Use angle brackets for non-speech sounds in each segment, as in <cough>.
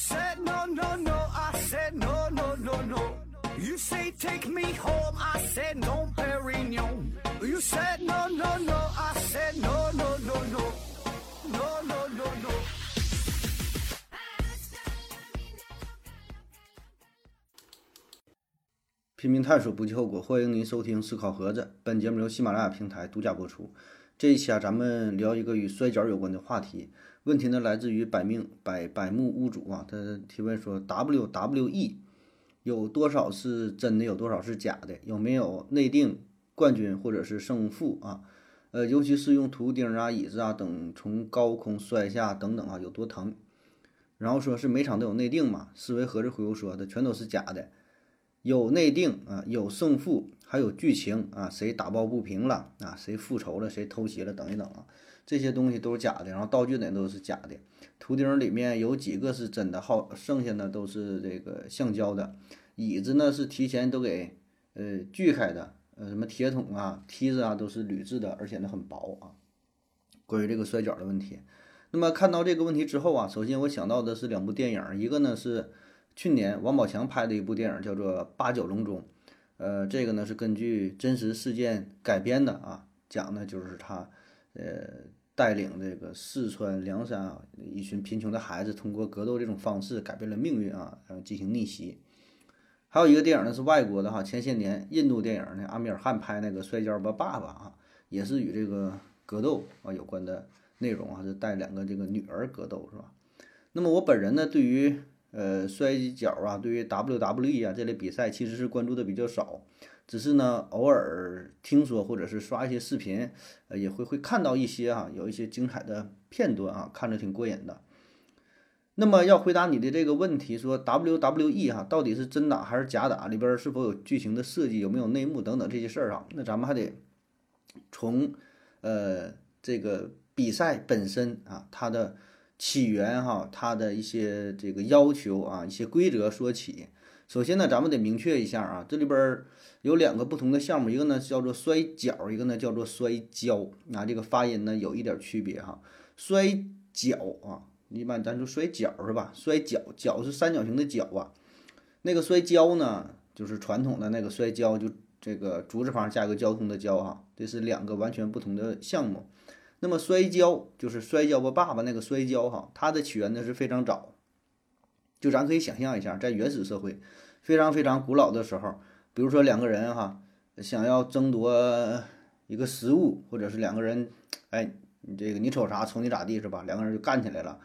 said no, no, no. I said no, no, no, no. You say take me home. I said no, Perignon. You said no, no, no. I said no, no, no, no. No, no, no, no. 拼命探索，不计后果。欢迎您收听《思考盒子》，本节目由喜马拉雅平台独家播出。这一期啊，咱们聊一个与摔跤有关的话题。问题呢，来自于百命百百目屋主啊，他提问说：WWE 有多少是真的，有多少是假的？有没有内定冠军或者是胜负啊？呃，尤其是用图钉啊、椅子啊等从高空摔下等等啊，有多疼？然后说是每场都有内定嘛？思维盒子回复说的全都是假的。有内定啊，有胜负，还有剧情啊，谁打抱不平了啊，谁复仇了，谁偷袭了，等一等啊，这些东西都是假的，然后道具呢都是假的，图钉里面有几个是真的，好，剩下呢都是这个橡胶的，椅子呢是提前都给呃锯开的，呃什么铁桶啊、梯子啊都是铝制的，而且呢很薄啊。关于这个摔跤的问题，那么看到这个问题之后啊，首先我想到的是两部电影，一个呢是。去年王宝强拍的一部电影叫做《八角笼中》，呃，这个呢是根据真实事件改编的啊，讲的就是他，呃，带领这个四川凉山啊一群贫穷的孩子，通过格斗这种方式改变了命运啊，然后进行逆袭。还有一个电影呢是外国的哈，前些年印度电影呢，阿米尔汗拍那个《摔跤吧，爸爸》啊，也是与这个格斗啊有关的内容啊，是带两个这个女儿格斗是吧？那么我本人呢，对于呃，摔跤啊，对于 WWE 啊这类比赛，其实是关注的比较少，只是呢，偶尔听说或者是刷一些视频，呃，也会会看到一些啊，有一些精彩的片段啊，看着挺过瘾的。那么要回答你的这个问题，说 WWE 哈到底是真打还是假打，里边是否有剧情的设计，有没有内幕等等这些事儿啊，那咱们还得从呃这个比赛本身啊，它的。起源哈，它的一些这个要求啊，一些规则说起。首先呢，咱们得明确一下啊，这里边有两个不同的项目，一个呢叫做摔跤，一个呢叫做摔跤。那这个发音呢有一点区别哈。摔跤啊，一般咱说摔跤是吧？摔跤，跤是三角形的角啊。那个摔跤呢，就是传统的那个摔跤，就这个竹字旁加一个交通的交哈。这是两个完全不同的项目。那么摔跤就是摔跤吧，爸爸那个摔跤哈，它的起源呢是非常早，就咱可以想象一下，在原始社会非常非常古老的时候，比如说两个人哈想要争夺一个食物，或者是两个人，哎，你这个你瞅啥瞅你咋地是吧？两个人就干起来了，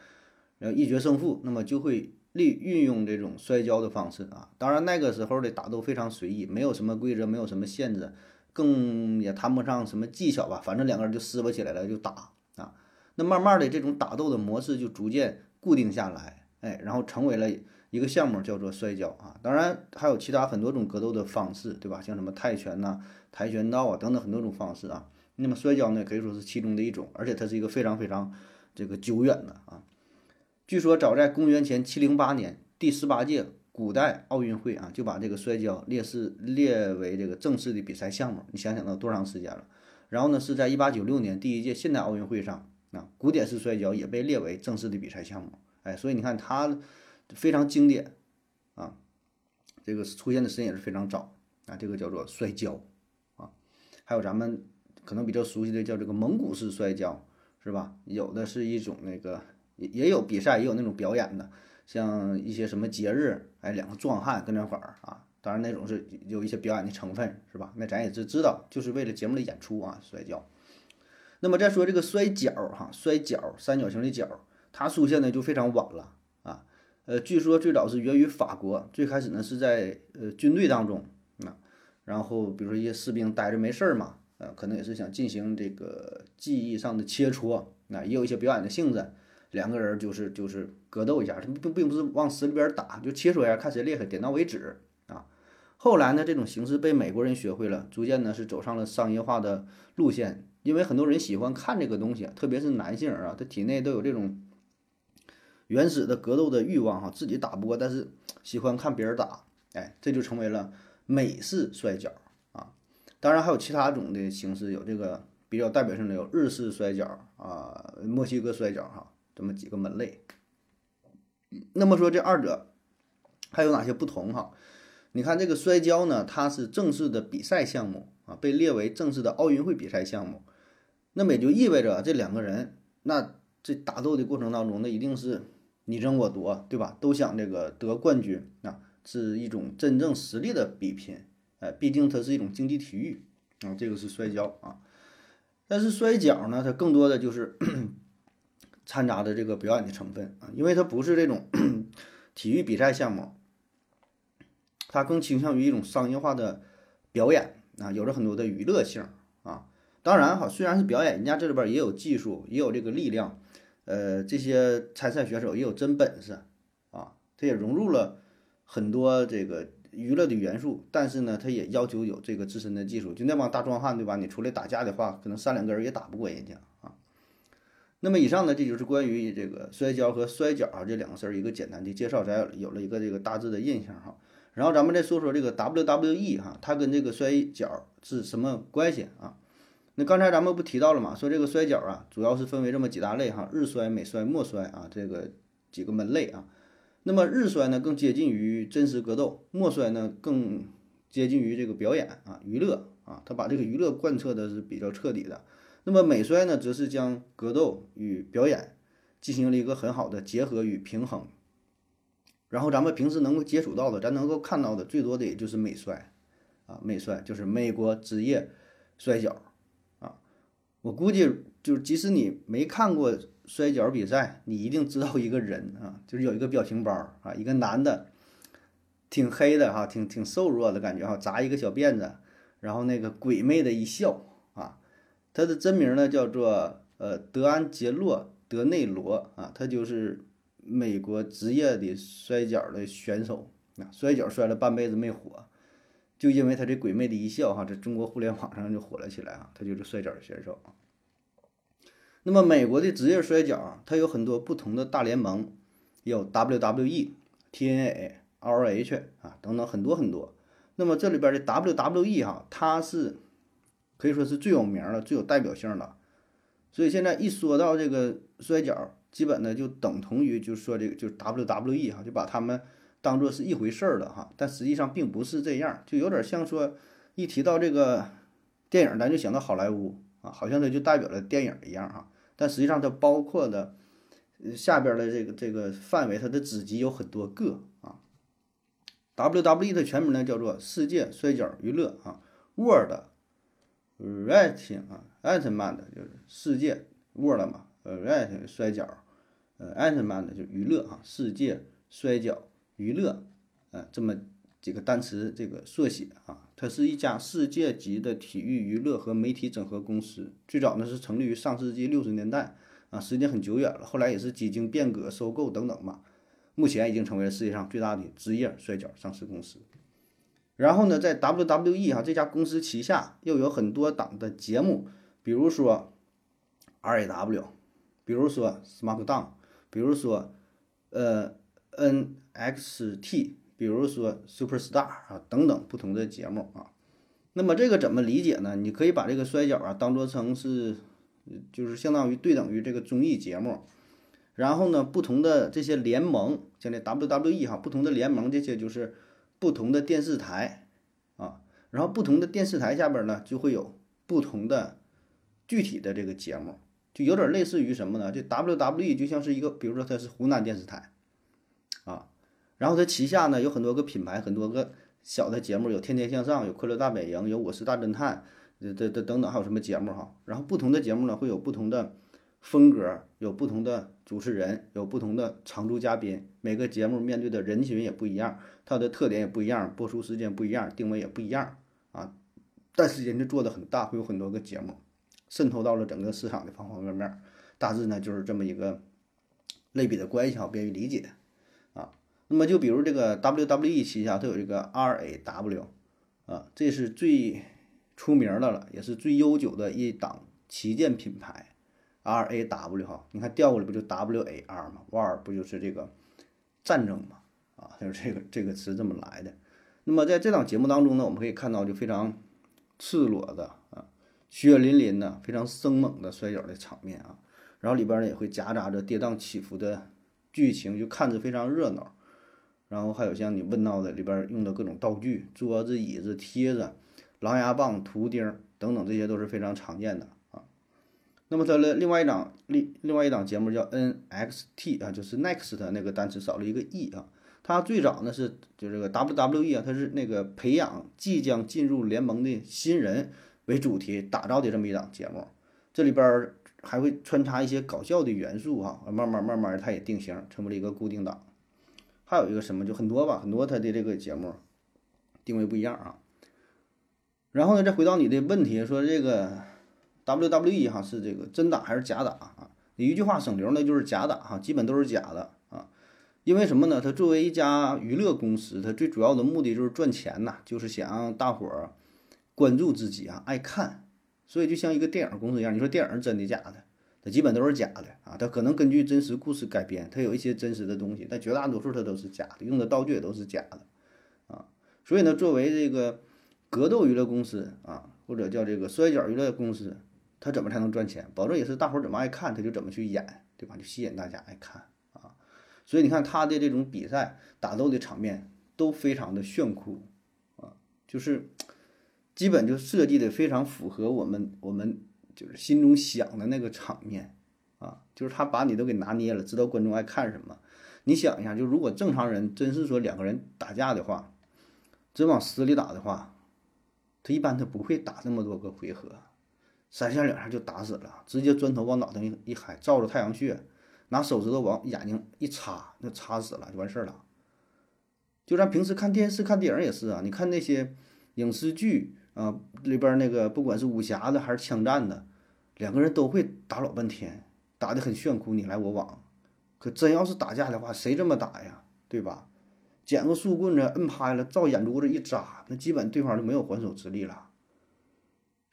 然后一决胜负，那么就会利运用这种摔跤的方式啊。当然那个时候的打斗非常随意，没有什么规则，没有什么限制。更也谈不上什么技巧吧，反正两个人就撕巴起来了，就打啊。那慢慢的，这种打斗的模式就逐渐固定下来，哎，然后成为了一个项目，叫做摔跤啊。当然还有其他很多种格斗的方式，对吧？像什么泰拳呐、跆拳道啊等等很多种方式啊。那么摔跤呢，可以说是其中的一种，而且它是一个非常非常这个久远的啊。据说早在公元前七零八年，第十八届。古代奥运会啊，就把这个摔跤列是列为这个正式的比赛项目。你想想，到多长时间了？然后呢，是在一八九六年第一届现代奥运会上啊，古典式摔跤也被列为正式的比赛项目。哎，所以你看它非常经典啊，这个出现的时间也是非常早啊。这个叫做摔跤啊，还有咱们可能比较熟悉的叫这个蒙古式摔跤，是吧？有的是一种那个也也有比赛，也有那种表演的。像一些什么节日，哎，两个壮汉跟那块儿啊，当然那种是有一些表演的成分，是吧？那咱也是知道，就是为了节目的演出啊，摔跤。那么再说这个摔跤哈，摔跤三角形的角，它出现的就非常晚了啊。呃，据说最早是源于法国，最开始呢是在呃军队当中啊，然后比如说一些士兵待着没事儿嘛，呃，可能也是想进行这个技艺上的切磋，那也有一些表演的性质。两个人就是就是格斗一下，他并并不是往死里边打，就切磋一下，看谁厉害，点到为止啊。后来呢，这种形式被美国人学会了，逐渐呢是走上了商业化的路线，因为很多人喜欢看这个东西，特别是男性啊，他体内都有这种原始的格斗的欲望哈，自己打不过，但是喜欢看别人打，哎，这就成为了美式摔跤啊。当然还有其他种的形式，有这个比较代表性的有日式摔跤啊，墨西哥摔跤哈。这么几个门类，那么说这二者还有哪些不同哈？你看这个摔跤呢，它是正式的比赛项目啊，被列为正式的奥运会比赛项目。那么也就意味着这两个人，那这打斗的过程当中，那一定是你争我夺，对吧？都想这个得冠军啊，是一种真正实力的比拼。哎，毕竟它是一种竞技体育啊，这个是摔跤啊。但是摔跤呢，它更多的就是掺杂的这个表演的成分啊，因为它不是这种 <clears throat> 体育比赛项目。它更倾向于一种商业化的表演啊，有着很多的娱乐性啊。当然哈，虽然是表演，人家这里边也有技术，也有这个力量，呃，这些参赛选手也有真本事啊。他也融入了很多这个娱乐的元素，但是呢，他也要求有这个自身的技术。就那帮大壮汉对吧？你出来打架的话，可能三两个人也打不过人家。那么以上呢，这就是关于这个摔跤和摔角啊这两个事儿一个简单的介绍，咱有了一个这个大致的印象哈。然后咱们再说说这个 WWE 哈，它跟这个摔跤是什么关系啊？那刚才咱们不提到了嘛，说这个摔跤啊，主要是分为这么几大类哈，日摔、美摔、墨摔啊，这个几个门类啊。那么日摔呢，更接近于真实格斗；默摔呢，更接近于这个表演啊，娱乐啊，它把这个娱乐贯彻的是比较彻底的。那么美摔呢，则是将格斗与表演进行了一个很好的结合与平衡。然后咱们平时能够接触到的，咱能够看到的最多的也就是美摔，啊，美摔就是美国职业摔跤，啊，我估计就是即使你没看过摔跤比赛，你一定知道一个人啊，就是有一个表情包啊，一个男的，挺黑的哈，挺挺瘦弱的感觉哈，扎一个小辫子，然后那个鬼魅的一笑，他的真名呢叫做呃德安杰洛德内罗啊，他就是。美国职业的摔跤的选手啊，摔跤摔了半辈子没火，就因为他这鬼魅的一笑哈，在中国互联网上就火了起来啊。他就是摔跤的选手。那么美国的职业摔跤啊，它有很多不同的大联盟，有 WWE、TNA、ROH 啊等等很多很多。那么这里边的 WWE 哈，它是可以说是最有名的、最有代表性的。所以现在一说到这个摔跤，基本呢就等同于就说这个就 WWE 哈，就把他们当做是一回事儿了哈，但实际上并不是这样，就有点像说一提到这个电影，咱就想到好莱坞啊，好像它就代表了电影一样哈，但实际上它包括的下边的这个这个范围，它的子集有很多个啊。WWE 的全名呢叫做世界摔跤娱乐啊，World Wresting 啊，Entertainment 就是世界 World 嘛，，Wresting 摔跤。呃 a n t m a n 的就娱乐啊，世界摔跤娱乐，呃，这么几个单词这个缩写啊，它是一家世界级的体育娱乐和媒体整合公司。最早呢是成立于上世纪六十年代啊，时间很久远了。后来也是几经变革、收购等等嘛，目前已经成为了世界上最大的职业摔跤上市公司。然后呢，在 WWE 哈这家公司旗下又有很多档的节目，比如说 RAW，比如说 SmackDown。比如说，呃，NXT，比如说 Superstar 啊等等不同的节目啊，那么这个怎么理解呢？你可以把这个摔跤啊当做成是，就是相当于对等于这个综艺节目，然后呢，不同的这些联盟，像这 WWE 哈，不同的联盟这些就是不同的电视台啊，然后不同的电视台下边呢就会有不同的具体的这个节目。就有点类似于什么呢？这 WWE 就像是一个，比如说它是湖南电视台，啊，然后它旗下呢有很多个品牌，很多个小的节目，有《天天向上》，有《快乐大本营》，有《我是大侦探》，这这这等等，还有什么节目哈？然后不同的节目呢会有不同的风格，有不同的主持人，有不同的常驻嘉宾，每个节目面对的人群也不一样，它的特点也不一样，播出时间不一样，定位也不一样啊，但是人家做的很大，会有很多个节目。渗透到了整个市场的方方面面，大致呢就是这么一个类比的关系哈，便于理解啊。那么就比如这个 WWE 旗下它有这个 RAW 啊，这是最出名的了，也是最悠久的一档旗舰品牌 RAW 哈。你看调过来不就 WAR 吗？War 不就是这个战争嘛？啊，就是这个这个词这么来的。那么在这档节目当中呢，我们可以看到就非常赤裸的啊。血淋淋的、非常生猛的摔跤的场面啊，然后里边呢也会夹杂着跌宕起伏的剧情，就看着非常热闹。然后还有像你问到的里边用的各种道具，桌子、椅子、贴子、狼牙棒、图钉等等，这些都是非常常见的。那么它的另外一档另另外一档节目叫 NXT 啊，就是 Next 那个单词少了一个 E 啊。它最早呢是就这个 WWE 啊，它是那个培养即将进入联盟的新人为主题打造的这么一档节目，这里边还会穿插一些搞笑的元素哈，慢慢慢慢它也定型成为了一个固定档。还有一个什么就很多吧，很多它的这个节目定位不一样啊。然后呢，再回到你的问题，说这个 WWE 哈是这个真打还是假打啊？一句话省流呢，就是假打哈，基本都是假的啊。因为什么呢？它作为一家娱乐公司，它最主要的目的就是赚钱呐，就是想让大伙儿关注自己啊，爱看。所以就像一个电影公司一样，你说电影真的假的？它基本都是假的啊。它可能根据真实故事改编，它有一些真实的东西，但绝大多数它都是假的，用的道具也都是假的啊。所以呢，作为这个格斗娱乐公司啊，或者叫这个摔角娱乐公司，他怎么才能赚钱？保证也是大伙儿怎么爱看，他就怎么去演，对吧？就吸引大家爱看啊。所以你看他的这种比赛打斗的场面都非常的炫酷啊，就是基本就设计的非常符合我们我们就是心中想的那个场面啊，就是他把你都给拿捏了，知道观众爱看什么。你想一下，就如果正常人真是说两个人打架的话，真往死里打的话，他一般他不会打那么多个回合，三下两下就打死了，直接砖头往脑袋一一嗨，照着太阳穴。拿手指头往眼睛一插，那插死了就完事儿了。就咱平时看电视、看电影也是啊，你看那些影视剧啊里边那个，不管是武侠的还是枪战的，两个人都会打老半天，打得很炫酷，你来我往。可真要是打架的话，谁这么打呀？对吧？捡个树棍子摁拍了，照眼珠子一扎，那基本对方就没有还手之力了。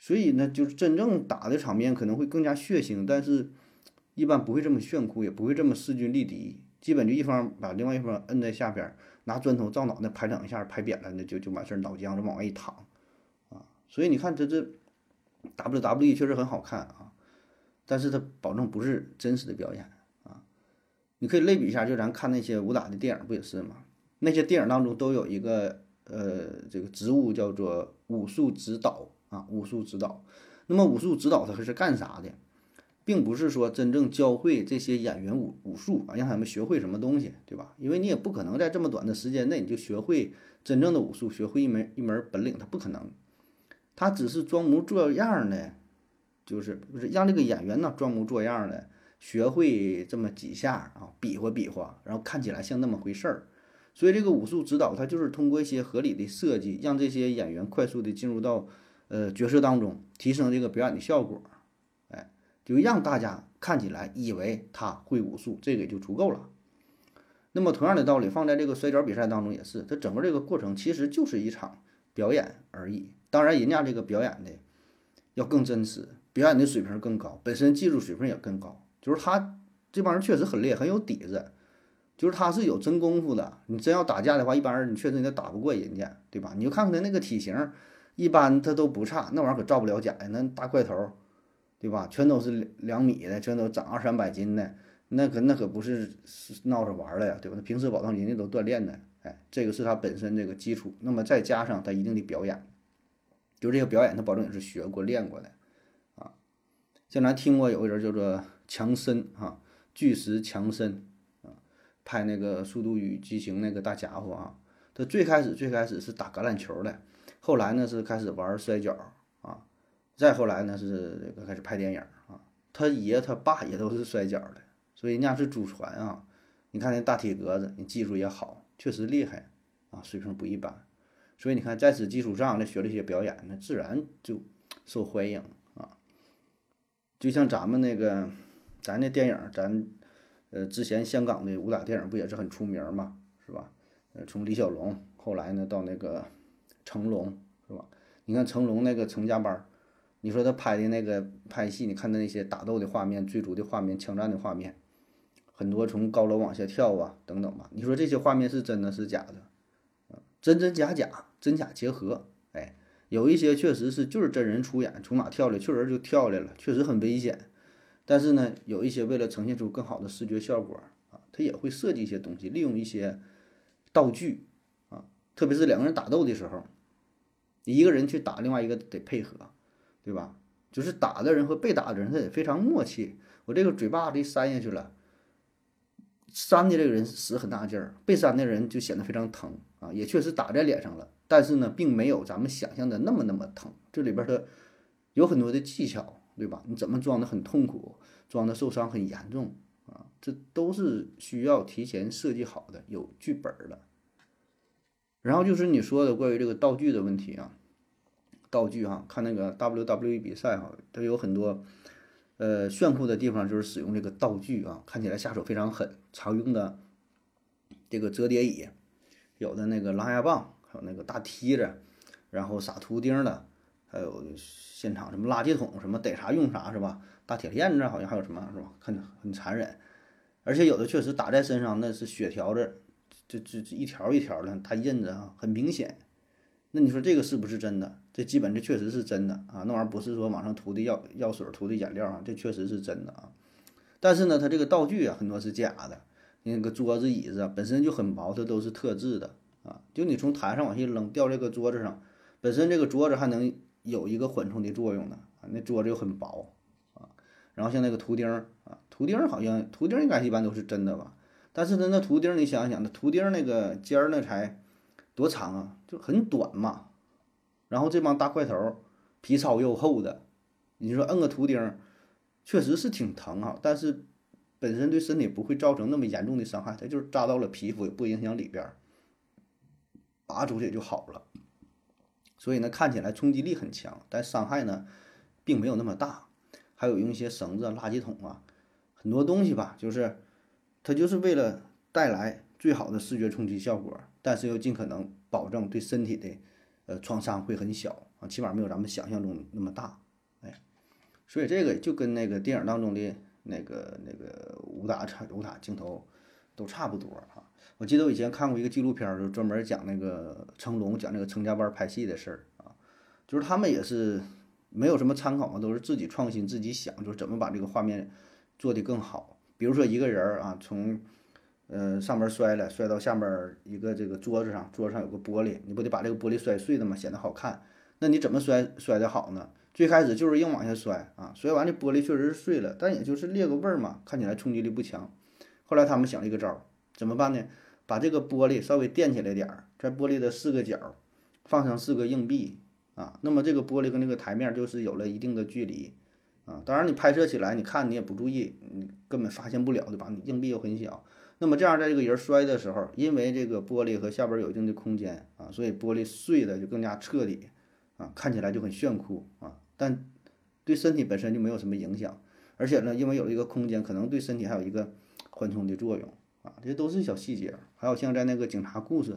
所以呢，就是真正打的场面可能会更加血腥，但是。一般不会这么炫酷，也不会这么势均力敌，基本就一方把另外一方摁在下边，拿砖头照脑袋拍两下，拍扁了，那就就完事儿，脑浆就往外一淌，啊，所以你看这这 WWE 确实很好看啊，但是它保证不是真实的表演啊。你可以类比一下，就咱看那些武打的电影不也是吗？那些电影当中都有一个呃这个职务叫做武术指导啊，武术指导。那么武术指导他是干啥的？并不是说真正教会这些演员武武术啊，让他们学会什么东西，对吧？因为你也不可能在这么短的时间内你就学会真正的武术，学会一门一门本领，他不可能。他只是装模作样的，就是不是让这个演员呢装模作样的学会这么几下啊，比划比划，然后看起来像那么回事儿。所以这个武术指导他就是通过一些合理的设计，让这些演员快速的进入到呃角色当中，提升这个表演的效果。哎就让大家看起来以为他会武术，这个也就足够了。那么同样的道理，放在这个摔跤比赛当中也是，它整个这个过程其实就是一场表演而已。当然，人家这个表演的要更真实，表演的水平更高，本身技术水平也更高。就是他这帮人确实很厉害，很有底子，就是他是有真功夫的。你真要打架的话，一般人你确实你打不过人家，对吧？你就看看他那个体型，一般他都不差，那玩意儿可造不了假呀，那大块头。对吧？全都是两两米的，全都长二三百斤的，那可那可不是闹着玩的呀，对吧？他平时保证人家都锻炼的，哎，这个是他本身这个基础。那么再加上他一定的表演，就这个表演，他保证也是学过练过的啊。像咱听过有个人叫做强森哈，巨石强森啊，拍那个《速度与激情》那个大家伙啊，他最开始最开始是打橄榄球的，后来呢是开始玩摔跤。再后来呢，是开始拍电影啊。他爷他爸也都是摔跤的，所以人家是祖传啊。你看那大铁格子，你技术也好，确实厉害啊，水平不一般。所以你看，在此基础上，那学了一些表演，那自然就受欢迎啊。就像咱们那个，咱那电影，咱呃之前香港的武打电影不也是很出名嘛，是吧？呃，从李小龙后来呢到那个成龙，是吧？你看成龙那个成家班。你说他拍的那个拍戏，你看他那些打斗的画面、追逐的画面、枪战的画面，很多从高楼往下跳啊，等等吧。你说这些画面是真的是假的？真真假假，真假结合。哎，有一些确实是就是真人出演，从哪跳来，确实就跳来了，确实很危险。但是呢，有一些为了呈现出更好的视觉效果啊，他也会设计一些东西，利用一些道具，特别是两个人打斗的时候，一个人去打，另外一个得配合，对吧？就是打的人和被打的人他得非常默契。我这个嘴巴子一扇下去了，扇的这个人使很大劲儿，被扇的人就显得非常疼啊，也确实打在脸上了，但是呢，并没有咱们想象的那么那么疼。这里边的有很多的技巧。对吧？你怎么装的很痛苦，装的受伤很严重啊？这都是需要提前设计好的，有剧本的。然后就是你说的关于这个道具的问题啊，道具哈，看那个 WWE 比赛哈，它有很多呃炫酷的地方，就是使用这个道具啊，看起来下手非常狠。常用的这个折叠椅，有的那个狼牙棒，还有那个大梯子，然后撒图钉的。还有现场什么垃圾桶，什么逮啥用啥是吧？大铁链子好像还有什么是吧？看着很残忍，而且有的确实打在身上那是血条子，这这这一条一条的，它印子啊很明显。那你说这个是不是真的？这基本这确实是真的啊，那玩意儿不是说网上涂的药药水涂的颜料啊，这确实是真的啊。但是呢，它这个道具啊很多是假的，那个桌子椅子啊本身就很薄，它都是特制的啊。就你从台上往下扔，掉这个桌子上，本身这个桌子还能。有一个缓冲的作用呢啊，那桌子又很薄啊，然后像那个图钉啊，图钉好像图钉应该一般都是真的吧，但是它那图钉你想想，那图钉那个尖儿那才多长啊，就很短嘛，然后这帮大块头皮糙肉厚的，你说摁个图钉，确实是挺疼啊，但是本身对身体不会造成那么严重的伤害，它就是扎到了皮肤也不影响里边儿，拔出去也就好了。所以呢，看起来冲击力很强，但伤害呢，并没有那么大。还有用一些绳子、垃圾桶啊，很多东西吧，就是它就是为了带来最好的视觉冲击效果，但是又尽可能保证对身体的呃创伤会很小啊，起码没有咱们想象中那么大。哎，所以这个就跟那个电影当中的那个那个武打场武打镜头都差不多啊。我记得我以前看过一个纪录片，就专门讲那个成龙讲那个成家班拍戏的事儿啊，就是他们也是没有什么参考嘛，都是自己创新、自己想，就是怎么把这个画面做得更好。比如说一个人儿啊，从呃上面摔了，摔到下面一个这个桌子上，桌子上有个玻璃，你不得把这个玻璃摔碎的嘛，显得好看。那你怎么摔摔得好呢？最开始就是硬往下摔啊，摔完这玻璃确实是碎了，但也就是裂个味儿嘛，看起来冲击力不强。后来他们想了一个招儿，怎么办呢？把这个玻璃稍微垫起来点儿，在玻璃的四个角放上四个硬币啊，那么这个玻璃跟那个台面就是有了一定的距离啊。当然你拍摄起来，你看你也不注意，你根本发现不了，对吧？你硬币又很小，那么这样在这个人摔的时候，因为这个玻璃和下边有一定的空间啊，所以玻璃碎的就更加彻底啊，看起来就很炫酷啊。但对身体本身就没有什么影响，而且呢，因为有一个空间，可能对身体还有一个缓冲的作用。啊，这都是小细节。还有像在那个警察故事，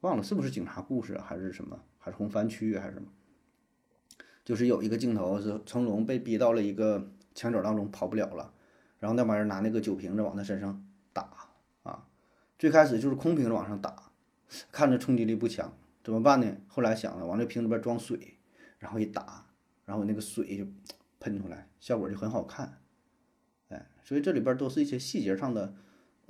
忘了是不是警察故事还是什么，还是红番区还是什么？就是有一个镜头是成龙被逼到了一个墙角当中跑不了了，然后那帮人拿那个酒瓶子往他身上打啊。最开始就是空瓶子往上打，看着冲击力不强，怎么办呢？后来想了，往这瓶里边装水，然后一打，然后那个水就喷出来，效果就很好看。哎，所以这里边都是一些细节上的。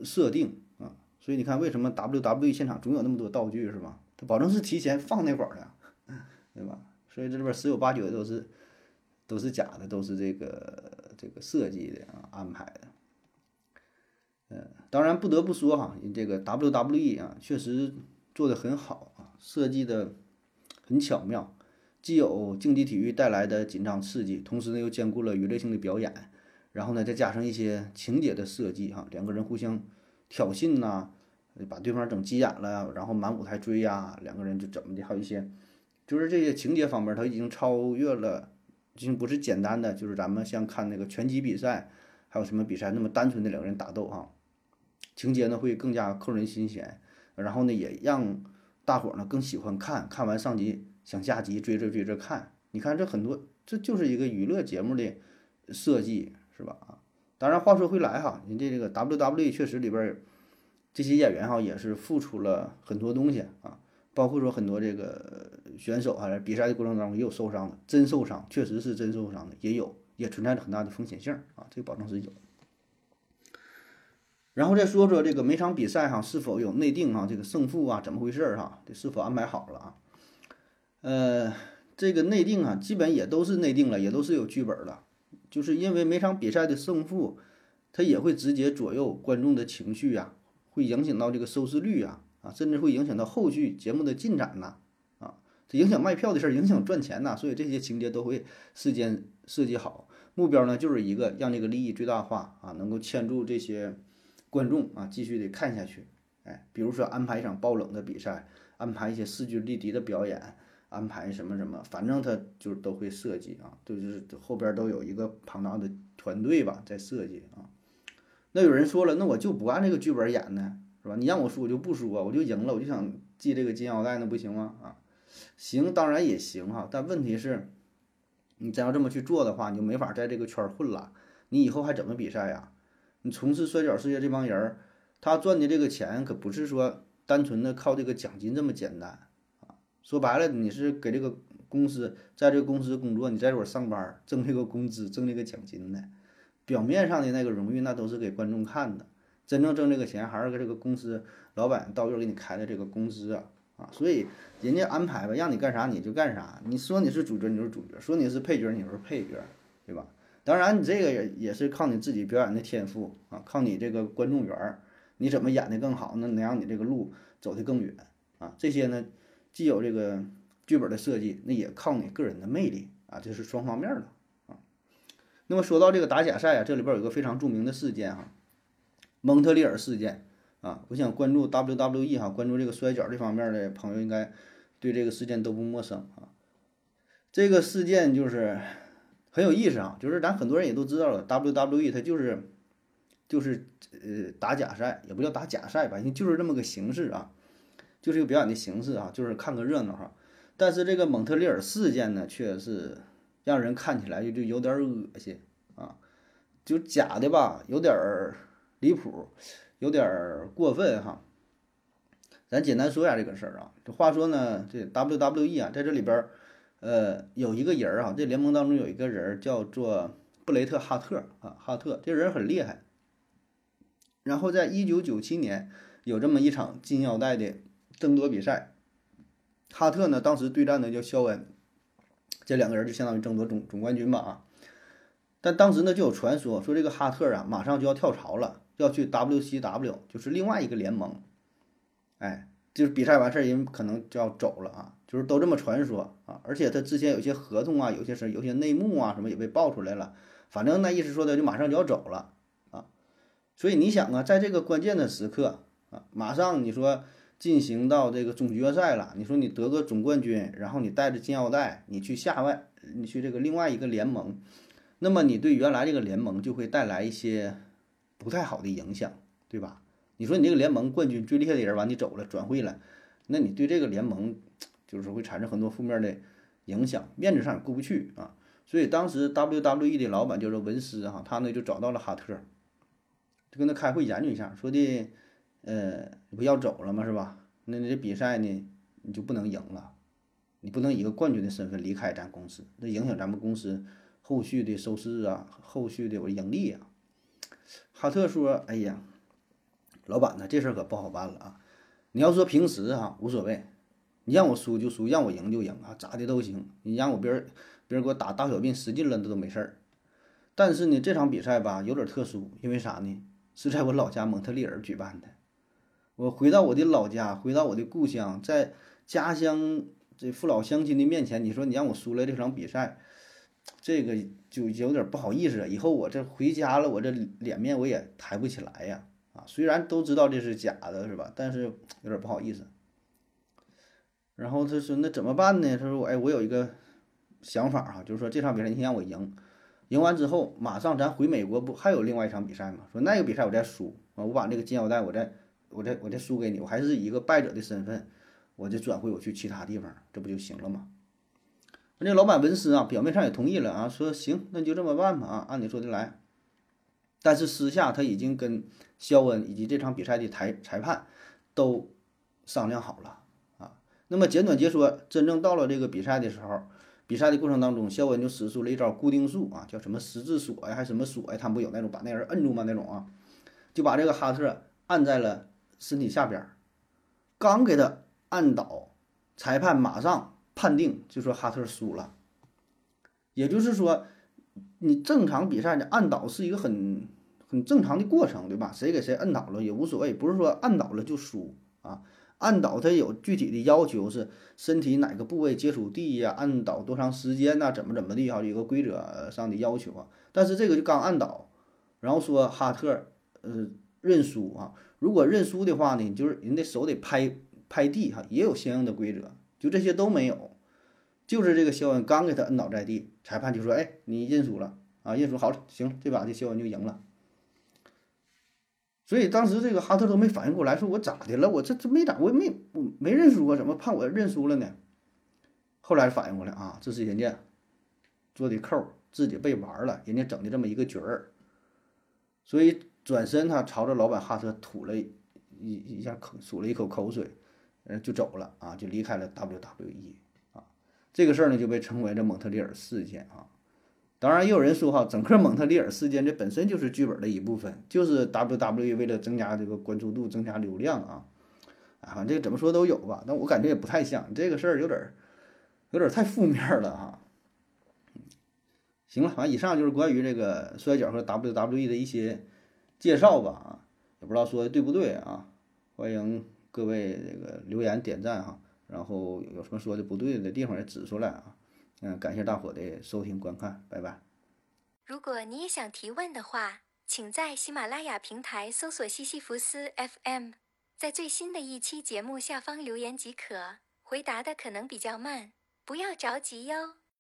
设定啊，所以你看，为什么 WWE 现场总有那么多道具是吧？他保证是提前放那会儿的，<laughs> 对吧？所以这里边十有八九的都是都是假的，都是这个这个设计的啊，安排的。嗯，当然不得不说哈，这个 WWE 啊，确实做的很好啊，设计的很巧妙，既有竞技体育带来的紧张刺激，同时呢又兼顾了娱乐性的表演。然后呢，再加上一些情节的设计，哈，两个人互相挑衅呐，把对方整急眼了，然后满舞台追呀，两个人就怎么的，还有一些，就是这些情节方面，它已经超越了，已经不是简单的，就是咱们像看那个拳击比赛，还有什么比赛那么单纯的两个人打斗哈，情节呢会更加扣人心弦，然后呢也让大伙呢更喜欢看，看完上集想下集，追着追着看，你看这很多，这就是一个娱乐节目的设计。是吧？啊，当然，话说回来哈，人家这个 WWE 确实里边这些演员哈也是付出了很多东西啊，包括说很多这个选手啊，比赛的过程当中也有受伤的，真受伤，确实是真受伤的，也有，也存在着很大的风险性啊，这个保证是有。然后再说说这个每场比赛哈是否有内定哈，这个胜负啊怎么回事儿哈，这是否安排好了啊？呃，这个内定啊，基本也都是内定了，也都是有剧本了，就是因为每场比赛的胜负，它也会直接左右观众的情绪呀，会影响到这个收视率啊，啊，甚至会影响到后续节目的进展呐，啊，这影响卖票的事儿，影响赚钱呐，所以这些情节都会事先设计好，目标呢就是一个让这个利益最大化啊，能够牵住这些。观众啊，继续的看下去，哎，比如说安排一场爆冷的比赛，安排一些势均力敌的表演，安排什么什么，反正他就都会设计啊，就是后边都有一个庞大的团队吧在设计啊。那有人说了，那我就不按这个剧本演呢，是吧？你让我输我就不输啊，我就赢了，我就想系这个金腰带，那不行吗？啊，行，当然也行哈，但问题是，你真要这么去做的话，你就没法在这个圈混了，你以后还怎么比赛呀？你从事摔角世界这帮人，他赚的这个钱可不是说单纯的靠这个奖金这么简单啊！说白了，你是给这个公司在这个公司工作，你在这会上班挣这个工资，挣这个奖金的。表面上的那个荣誉，那都是给观众看的。真正挣这个钱，还是给这个公司老板到月给你开的这个工资啊！啊，所以人家安排吧，让你干啥你就干啥。你说你是主角，你就是主角；说你是配角，你就是配角，对吧？当然，你这个也也是靠你自己表演的天赋啊，靠你这个观众缘儿，你怎么演的更好，那能让你这个路走得更远啊。这些呢，既有这个剧本的设计，那也靠你个人的魅力啊，这是双方面的啊。那么说到这个打假赛啊，这里边有一个非常著名的事件哈，蒙特利尔事件啊。我想关注 WWE 哈，关注这个摔角这方面的朋友应该对这个事件都不陌生啊。这个事件就是。很有意思啊，就是咱很多人也都知道了，WWE 它就是就是呃打假赛，也不叫打假赛吧，就是这么个形式啊，就是一个表演的形式啊，就是看个热闹哈。但是这个蒙特利尔事件呢，却是让人看起来就就有点恶心啊，就假的吧，有点儿离谱，有点过分哈。咱简单说一下这个事儿啊，这话说呢，这 WWE 啊，在这里边。呃，有一个人儿啊，这联盟当中有一个人叫做布雷特哈特啊，哈特这人很厉害。然后在一九九七年有这么一场金腰带的争夺比赛，哈特呢当时对战的叫肖恩，这两个人就相当于争夺总总冠军吧啊。但当时呢就有传说说这个哈特啊马上就要跳槽了，要去 WCW，就是另外一个联盟，哎。就是比赛完事儿，人可能就要走了啊，就是都这么传说啊。而且他之前有些合同啊，有些事有些内幕啊，什么也被爆出来了。反正那意思说的就马上就要走了啊。所以你想啊，在这个关键的时刻啊，马上你说进行到这个总决赛了，你说你得个总冠军，然后你带着金腰带，你去下外，你去这个另外一个联盟，那么你对原来这个联盟就会带来一些不太好的影响，对吧？你说你这个联盟冠军最厉害的人完你走了转会了，那你对这个联盟 <tsk> 就是会产生很多负面的影响，面子上也过不去啊。所以当时 WWE 的老板叫做文斯哈，他呢就找到了哈特，就跟他开会研究一下，说的呃你不要走了嘛是吧？那你这比赛呢你就不能赢了，你不能以一个冠军的身份离开咱公司，那影响咱们公司后续的收视啊，后续的我盈利啊。哈特说：“哎呀。”老板呢，这事儿可不好办了啊！你要说平时哈无所谓，你让我输就输，让我赢就赢啊，咋的都行。你让我别人别人给我打大小便使劲了，那都没事儿。但是呢，这场比赛吧有点特殊，因为啥呢？是在我老家蒙特利尔举办的。我回到我的老家，回到我的故乡，在家乡这父老乡亲的面前，你说你让我输了这场比赛，这个就有点不好意思。以后我这回家了，我这脸面我也抬不起来呀。啊，虽然都知道这是假的，是吧？但是有点不好意思。然后他说：“那怎么办呢？”他说：“我哎，我有一个想法哈，就是说这场比赛你先让我赢，赢完之后马上咱回美国，不还有另外一场比赛吗？说那个比赛我再输啊，我把那个金腰带我再我再我再输给你，我还是以一个败者的身份，我再转会我去其他地方，这不就行了吗？”那老板文斯啊，表面上也同意了啊，说：“行，那就这么办吧啊，按你说的来。”但是私下他已经跟肖恩以及这场比赛的裁裁判都商量好了啊。那么简短截说，真正到了这个比赛的时候，比赛的过程当中，肖恩就使出了一招固定术啊，叫什么十字锁呀，还是什么锁呀？他们不有那种把那人摁住吗？那种啊，就把这个哈特按在了身体下边儿，刚给他按倒，裁判马上判定就说哈特输了。也就是说，你正常比赛的，按倒是一个很很正常的过程，对吧？谁给谁按倒了也无所谓，不是说按倒了就输啊。按倒它有具体的要求，是身体哪个部位接触地呀？按倒多长时间呐？怎么怎么地哈？有个规则上的要求啊。但是这个就刚按倒，然后说哈特呃认输啊。如果认输的话呢，就是人的手得拍拍地哈，也有相应的规则。就这些都没有，就是这个肖恩刚给他摁倒在地，裁判就说：“哎，你认输了啊，认输好了，行，这把这肖恩就赢了。”所以当时这个哈特都没反应过来，说我咋的了？我这这没咋，我也没没认输啊，怎么判我认输了呢？后来反应过来啊，这是人家做的扣，自己被玩了，人家整的这么一个局儿。所以转身他朝着老板哈特吐了一一下口，吐了一口口水，嗯，就走了啊，就离开了 WWE。这个事儿呢就被称为这蒙特利尔事件啊。当然，也有人说哈，整个蒙特利尔事件这本身就是剧本的一部分，就是 WWE 为了增加这个关注度、增加流量啊，啊，这怎么说都有吧。但我感觉也不太像这个事儿，有点儿有点儿太负面了哈。行了，反正以上就是关于这个摔角和 WWE 的一些介绍吧啊，也不知道说的对不对啊，欢迎各位这个留言点赞哈，然后有什么说的不对的地方也指出来啊。嗯，感谢大伙的收听观看，拜拜。如果你也想提问的话，请在喜马拉雅平台搜索西西弗斯 FM，在最新的一期节目下方留言即可。回答的可能比较慢，不要着急哟。